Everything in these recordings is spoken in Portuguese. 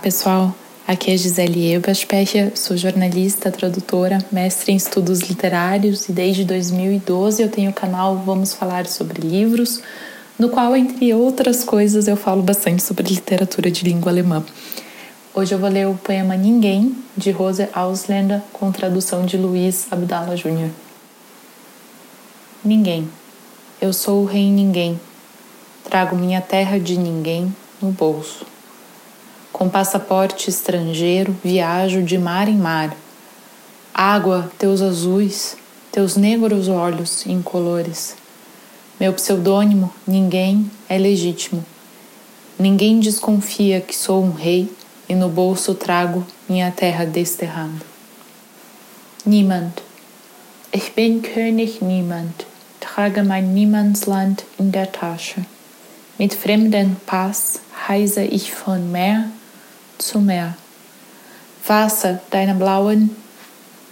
pessoal. Aqui é Gisele Elbaspecher, sou jornalista, tradutora, mestre em estudos literários e desde 2012 eu tenho o canal Vamos Falar sobre Livros, no qual, entre outras coisas, eu falo bastante sobre literatura de língua alemã. Hoje eu vou ler o poema Ninguém, de Rose Ausländer, com tradução de Luiz Abdallah Jr. Ninguém. Eu sou o rei ninguém. Trago minha terra de ninguém no bolso. Com passaporte estrangeiro, viajo de mar em mar. Água, teus azuis, teus negros olhos incolores. Meu pseudônimo, ninguém, é legítimo. Ninguém desconfia que sou um rei e no bolso trago minha terra desterrada. Niemand. Ich bin König Niemand, trage mein Niemandsland in der Tasche. Mit fremden Pass heise ich von Meer zu Meer. Wasser deiner blauen,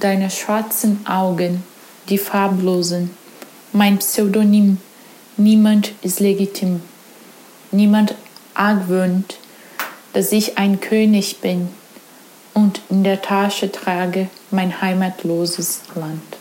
deiner schwarzen Augen, die farblosen. Mein Pseudonym, niemand ist legitim. Niemand argwöhnt, dass ich ein König bin und in der Tasche trage mein heimatloses Land.